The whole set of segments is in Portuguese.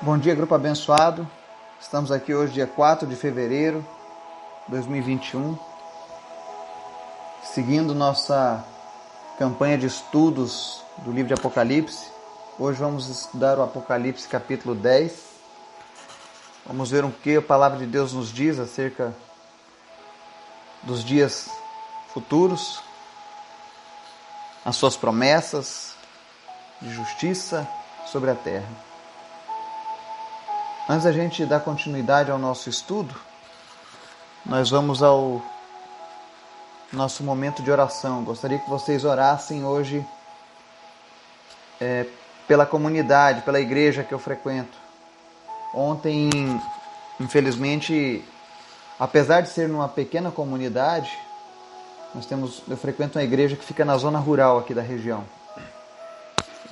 Bom dia, grupo abençoado. Estamos aqui hoje, dia 4 de fevereiro de 2021, seguindo nossa campanha de estudos do livro de Apocalipse. Hoje vamos estudar o Apocalipse capítulo 10. Vamos ver o que a palavra de Deus nos diz acerca dos dias futuros, as suas promessas de justiça sobre a terra. Antes da gente dar continuidade ao nosso estudo, nós vamos ao nosso momento de oração. Gostaria que vocês orassem hoje é, pela comunidade, pela igreja que eu frequento. Ontem, infelizmente, apesar de ser numa pequena comunidade, nós temos, eu frequento uma igreja que fica na zona rural aqui da região.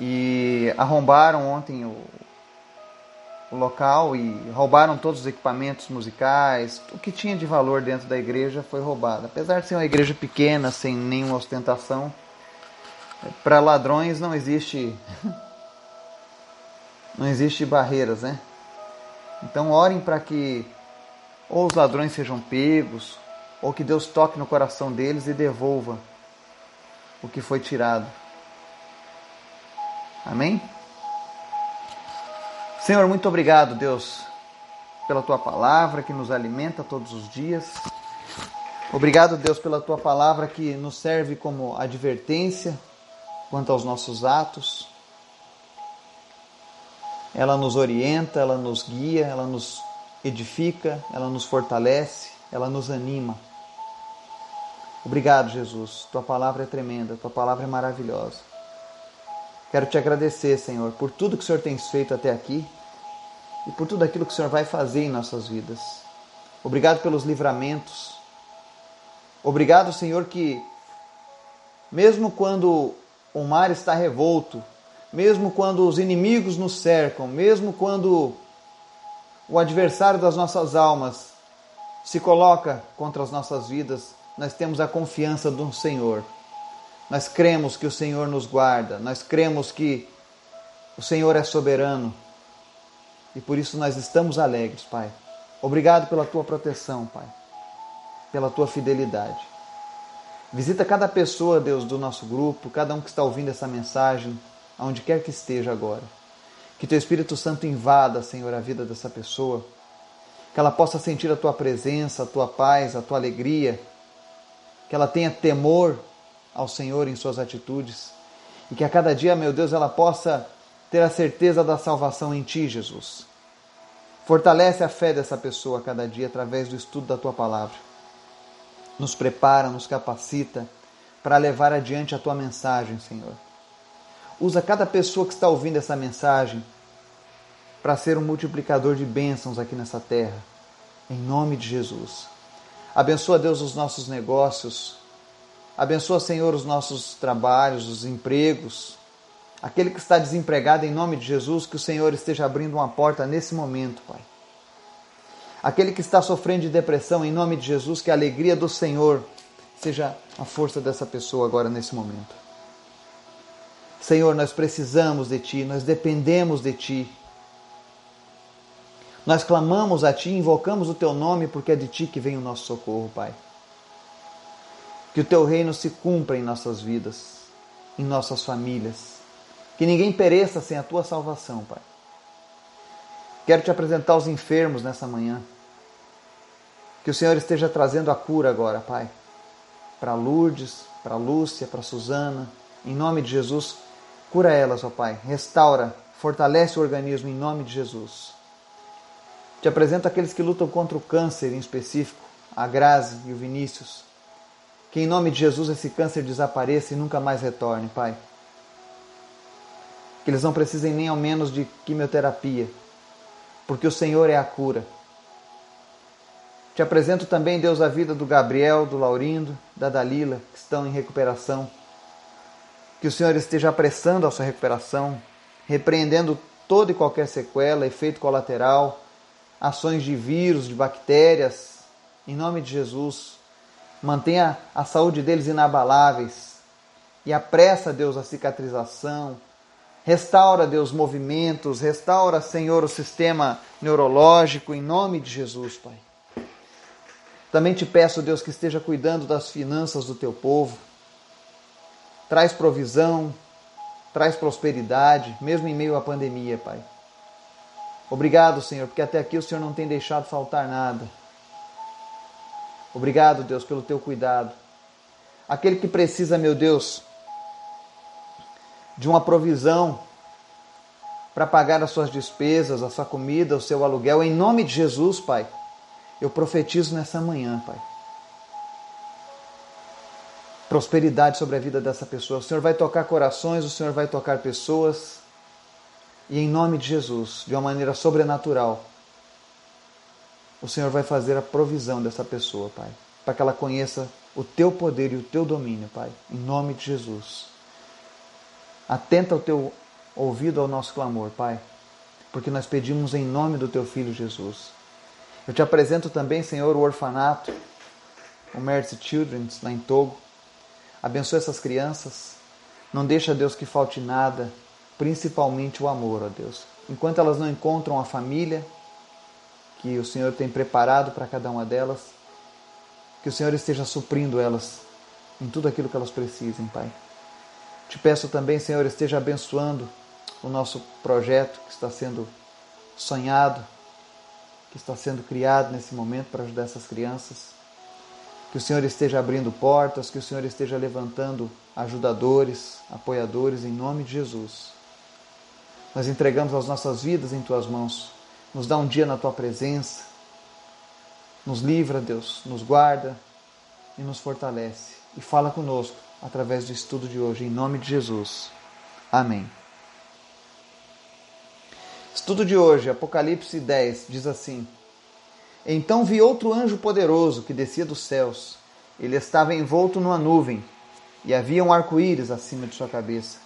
E arrombaram ontem o, o local e roubaram todos os equipamentos musicais, o que tinha de valor dentro da igreja foi roubado. Apesar de ser uma igreja pequena, sem nenhuma ostentação, para ladrões não existe não existe barreiras, né? Então orem para que ou os ladrões sejam pegos, ou que Deus toque no coração deles e devolva o que foi tirado. Amém? Senhor, muito obrigado, Deus, pela tua palavra que nos alimenta todos os dias. Obrigado, Deus, pela tua palavra que nos serve como advertência quanto aos nossos atos. Ela nos orienta, ela nos guia, ela nos edifica, ela nos fortalece, ela nos anima. Obrigado, Jesus. Tua palavra é tremenda, tua palavra é maravilhosa. Quero te agradecer, Senhor, por tudo que o Senhor tem feito até aqui e por tudo aquilo que o Senhor vai fazer em nossas vidas. Obrigado pelos livramentos. Obrigado, Senhor, que mesmo quando o mar está revolto, mesmo quando os inimigos nos cercam, mesmo quando o adversário das nossas almas se coloca contra as nossas vidas, nós temos a confiança do Senhor. Nós cremos que o Senhor nos guarda, nós cremos que o Senhor é soberano e por isso nós estamos alegres, Pai. Obrigado pela tua proteção, Pai, pela tua fidelidade. Visita cada pessoa, Deus, do nosso grupo, cada um que está ouvindo essa mensagem, aonde quer que esteja agora. Que teu Espírito Santo invada, Senhor, a vida dessa pessoa. Que ela possa sentir a tua presença, a tua paz, a tua alegria. Que ela tenha temor ao Senhor em suas atitudes. E que a cada dia, meu Deus, ela possa ter a certeza da salvação em Ti, Jesus. Fortalece a fé dessa pessoa a cada dia através do estudo da Tua palavra. Nos prepara, nos capacita para levar adiante a Tua mensagem, Senhor. Usa cada pessoa que está ouvindo essa mensagem para ser um multiplicador de bênçãos aqui nessa terra. Em nome de Jesus. Abençoa, Deus, os nossos negócios. Abençoa, Senhor, os nossos trabalhos, os empregos, Aquele que está desempregado, em nome de Jesus, que o Senhor esteja abrindo uma porta nesse momento, Pai. Aquele que está sofrendo de depressão, em nome de Jesus, que a alegria do Senhor seja a força dessa pessoa agora nesse momento. Senhor, nós precisamos de Ti, nós dependemos de Ti. Nós clamamos a Ti, invocamos o Teu nome, porque é de Ti que vem o nosso socorro, Pai. Que o Teu reino se cumpra em nossas vidas, em nossas famílias que ninguém pereça sem a tua salvação, Pai. Quero te apresentar os enfermos nessa manhã. Que o Senhor esteja trazendo a cura agora, Pai. Para Lourdes, para Lúcia, para Suzana. Em nome de Jesus, cura elas, ó Pai. Restaura, fortalece o organismo em nome de Jesus. Te apresento aqueles que lutam contra o câncer em específico, a Grazi e o Vinícius. Que em nome de Jesus esse câncer desapareça e nunca mais retorne, Pai que eles não precisem nem ao menos de quimioterapia, porque o Senhor é a cura. Te apresento também, Deus, a vida do Gabriel, do Laurindo, da Dalila, que estão em recuperação. Que o Senhor esteja apressando a sua recuperação, repreendendo toda e qualquer sequela, efeito colateral, ações de vírus, de bactérias, em nome de Jesus. Mantenha a saúde deles inabaláveis e apressa, Deus, a cicatrização, Restaura, Deus, movimentos, restaura, Senhor, o sistema neurológico, em nome de Jesus, Pai. Também te peço, Deus, que esteja cuidando das finanças do teu povo. Traz provisão, traz prosperidade, mesmo em meio à pandemia, Pai. Obrigado, Senhor, porque até aqui o Senhor não tem deixado faltar nada. Obrigado, Deus, pelo teu cuidado. Aquele que precisa, meu Deus, de uma provisão para pagar as suas despesas, a sua comida, o seu aluguel, em nome de Jesus, Pai. Eu profetizo nessa manhã, Pai. Prosperidade sobre a vida dessa pessoa. O Senhor vai tocar corações, o Senhor vai tocar pessoas. E em nome de Jesus, de uma maneira sobrenatural, o Senhor vai fazer a provisão dessa pessoa, Pai, para que ela conheça o teu poder e o teu domínio, Pai, em nome de Jesus. Atenta o teu ouvido ao nosso clamor, Pai, porque nós pedimos em nome do teu filho Jesus. Eu te apresento também, Senhor, o orfanato, o Mercy Children's lá em Togo. Abençoa essas crianças. Não deixa, Deus, que falte nada, principalmente o amor, ó Deus. Enquanto elas não encontram a família que o Senhor tem preparado para cada uma delas, que o Senhor esteja suprindo elas em tudo aquilo que elas precisem, Pai. Te peço também, Senhor, esteja abençoando o nosso projeto que está sendo sonhado que está sendo criado nesse momento para ajudar essas crianças. Que o Senhor esteja abrindo portas, que o Senhor esteja levantando ajudadores, apoiadores, em nome de Jesus. Nós entregamos as nossas vidas em tuas mãos. Nos dá um dia na tua presença. Nos livra, Deus, nos guarda e nos fortalece. E fala conosco através do estudo de hoje, em nome de Jesus. Amém. Estudo de hoje, Apocalipse 10, diz assim: Então vi outro anjo poderoso que descia dos céus. Ele estava envolto numa nuvem e havia um arco-íris acima de sua cabeça.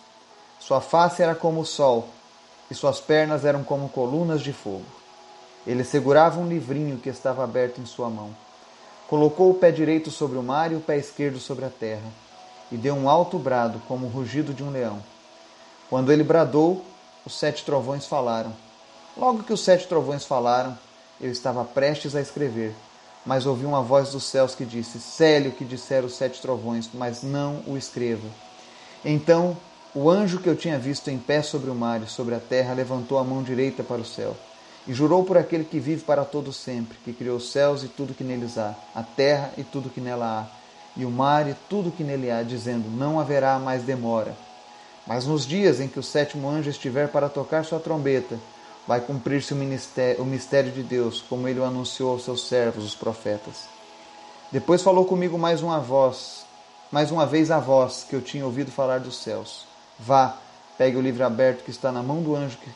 Sua face era como o sol e suas pernas eram como colunas de fogo. Ele segurava um livrinho que estava aberto em sua mão. Colocou o pé direito sobre o mar e o pé esquerdo sobre a terra, e deu um alto brado, como o rugido de um leão. Quando ele bradou, os sete trovões falaram. Logo que os sete trovões falaram, eu estava prestes a escrever, mas ouvi uma voz dos céus que disse: Cele o que disseram os sete trovões, mas não o escreva. Então o anjo que eu tinha visto em pé sobre o mar e sobre a terra levantou a mão direita para o céu e jurou por aquele que vive para todo sempre, que criou os céus e tudo que neles há, a terra e tudo que nela há, e o mar e tudo que nele há, dizendo: Não haverá mais demora mas nos dias em que o sétimo anjo estiver para tocar sua trombeta, vai cumprir-se o mistério de Deus, como ele o anunciou aos seus servos, os profetas. Depois falou comigo mais uma voz, mais uma vez a voz que eu tinha ouvido falar dos céus. Vá, pegue o livro aberto que está na mão do anjo que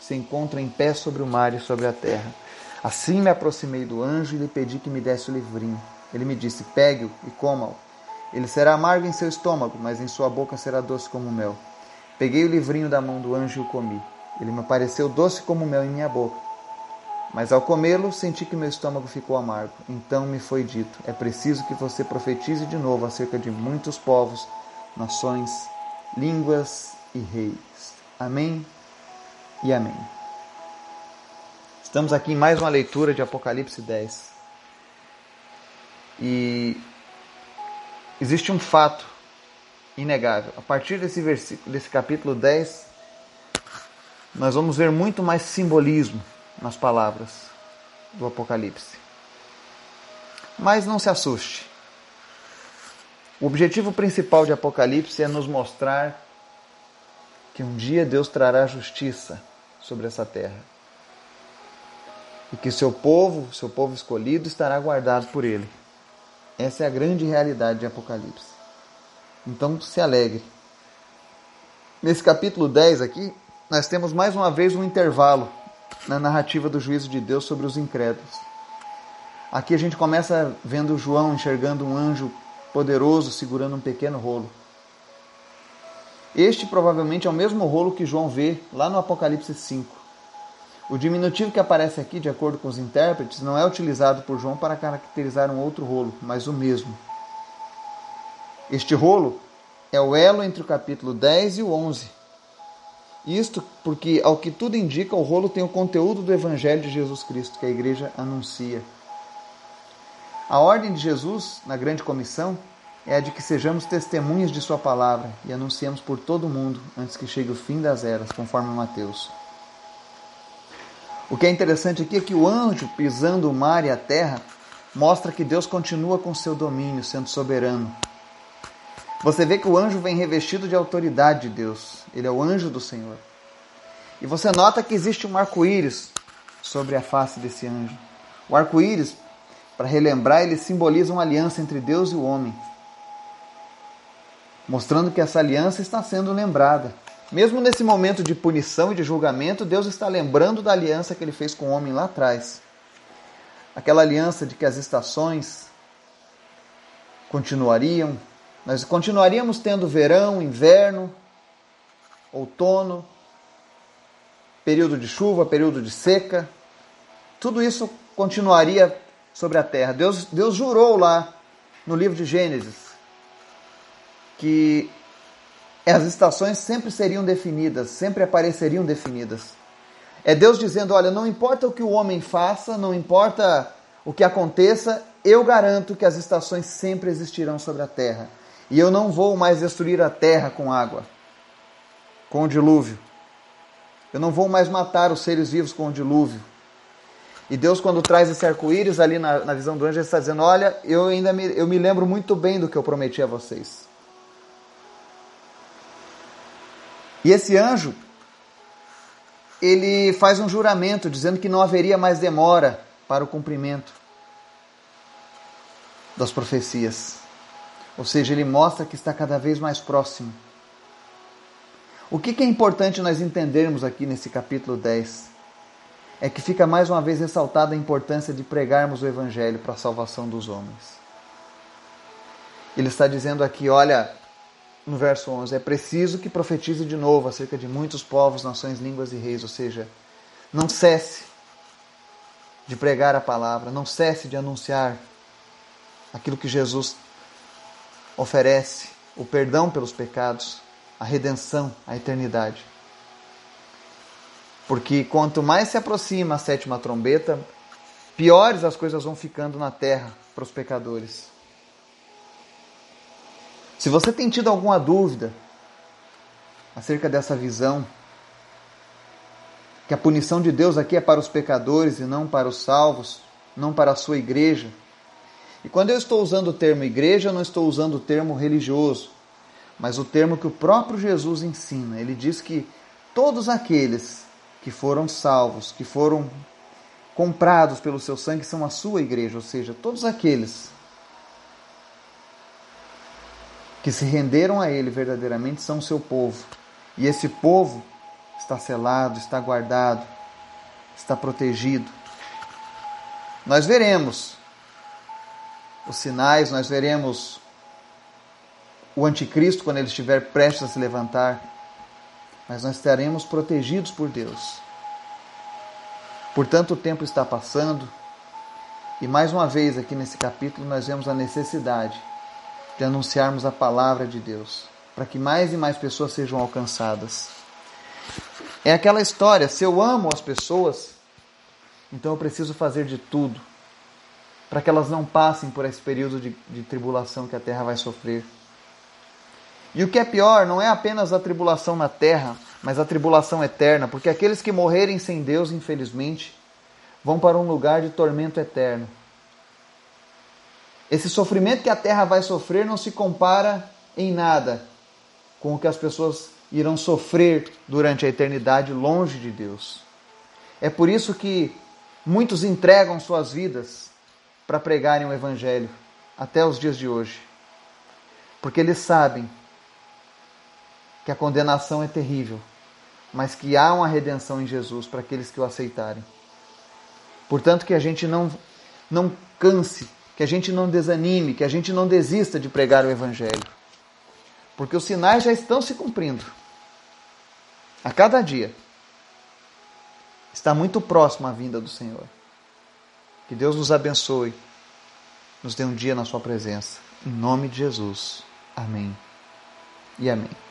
se encontra em pé sobre o mar e sobre a terra. Assim me aproximei do anjo e lhe pedi que me desse o livrinho. Ele me disse: Pegue-o e coma-o. Ele será amargo em seu estômago, mas em sua boca será doce como mel. Peguei o livrinho da mão do anjo e o comi. Ele me pareceu doce como mel em minha boca. Mas ao comê-lo, senti que meu estômago ficou amargo. Então me foi dito: é preciso que você profetize de novo acerca de muitos povos, nações, línguas e reis. Amém e amém. Estamos aqui em mais uma leitura de Apocalipse 10. E existe um fato inegável. A partir desse versículo, desse capítulo 10, nós vamos ver muito mais simbolismo nas palavras do Apocalipse. Mas não se assuste. O objetivo principal de Apocalipse é nos mostrar que um dia Deus trará justiça sobre essa terra. E que seu povo, seu povo escolhido, estará guardado por ele. Essa é a grande realidade de Apocalipse. Então se alegre. Nesse capítulo 10 aqui, nós temos mais uma vez um intervalo na narrativa do juízo de Deus sobre os incrédulos. Aqui a gente começa vendo João enxergando um anjo poderoso segurando um pequeno rolo. Este provavelmente é o mesmo rolo que João vê lá no Apocalipse 5. O diminutivo que aparece aqui, de acordo com os intérpretes, não é utilizado por João para caracterizar um outro rolo, mas o mesmo. Este rolo é o elo entre o capítulo 10 e o 11. Isto porque, ao que tudo indica, o rolo tem o conteúdo do Evangelho de Jesus Cristo que a igreja anuncia. A ordem de Jesus na grande comissão é a de que sejamos testemunhas de Sua palavra e anunciemos por todo o mundo antes que chegue o fim das eras, conforme Mateus. O que é interessante aqui é que o anjo pisando o mar e a terra mostra que Deus continua com seu domínio, sendo soberano. Você vê que o anjo vem revestido de autoridade de Deus. Ele é o anjo do Senhor. E você nota que existe um arco-íris sobre a face desse anjo. O arco-íris, para relembrar, ele simboliza uma aliança entre Deus e o homem, mostrando que essa aliança está sendo lembrada. Mesmo nesse momento de punição e de julgamento, Deus está lembrando da aliança que ele fez com o homem lá atrás. Aquela aliança de que as estações continuariam, nós continuaríamos tendo verão, inverno, outono, período de chuva, período de seca. Tudo isso continuaria sobre a terra. Deus, Deus jurou lá no livro de Gênesis que as estações sempre seriam definidas, sempre apareceriam definidas. É Deus dizendo: olha, não importa o que o homem faça, não importa o que aconteça, eu garanto que as estações sempre existirão sobre a terra. E eu não vou mais destruir a terra com água, com o dilúvio. Eu não vou mais matar os seres vivos com o dilúvio. E Deus, quando traz esse arco-íris ali na, na, visão do anjo, ele está dizendo: Olha, eu ainda me, eu me lembro muito bem do que eu prometi a vocês. E esse anjo, ele faz um juramento dizendo que não haveria mais demora para o cumprimento das profecias. Ou seja, ele mostra que está cada vez mais próximo. O que é importante nós entendermos aqui nesse capítulo 10? É que fica mais uma vez ressaltada a importância de pregarmos o Evangelho para a salvação dos homens. Ele está dizendo aqui: olha, no verso 11: É preciso que profetize de novo acerca de muitos povos, nações, línguas e reis. Ou seja, não cesse de pregar a palavra, não cesse de anunciar aquilo que Jesus oferece: o perdão pelos pecados, a redenção, a eternidade. Porque quanto mais se aproxima a sétima trombeta, piores as coisas vão ficando na terra para os pecadores. Se você tem tido alguma dúvida acerca dessa visão, que a punição de Deus aqui é para os pecadores e não para os salvos, não para a sua igreja. E quando eu estou usando o termo igreja, eu não estou usando o termo religioso, mas o termo que o próprio Jesus ensina. Ele diz que todos aqueles que foram salvos, que foram comprados pelo seu sangue, são a sua igreja, ou seja, todos aqueles que se renderam a Ele verdadeiramente são o seu povo. E esse povo está selado, está guardado, está protegido. Nós veremos os sinais, nós veremos o anticristo quando ele estiver prestes a se levantar, mas nós estaremos protegidos por Deus. Portanto, o tempo está passando, e mais uma vez aqui nesse capítulo nós vemos a necessidade de anunciarmos a palavra de Deus, para que mais e mais pessoas sejam alcançadas. É aquela história: se eu amo as pessoas, então eu preciso fazer de tudo para que elas não passem por esse período de, de tribulação que a terra vai sofrer. E o que é pior, não é apenas a tribulação na terra, mas a tribulação eterna, porque aqueles que morrerem sem Deus, infelizmente, vão para um lugar de tormento eterno. Esse sofrimento que a terra vai sofrer não se compara em nada com o que as pessoas irão sofrer durante a eternidade longe de Deus. É por isso que muitos entregam suas vidas para pregarem o Evangelho até os dias de hoje. Porque eles sabem que a condenação é terrível, mas que há uma redenção em Jesus para aqueles que o aceitarem. Portanto, que a gente não, não canse que a gente não desanime, que a gente não desista de pregar o Evangelho. Porque os sinais já estão se cumprindo. A cada dia. Está muito próximo a vinda do Senhor. Que Deus nos abençoe. Nos dê um dia na Sua presença. Em nome de Jesus. Amém. E amém.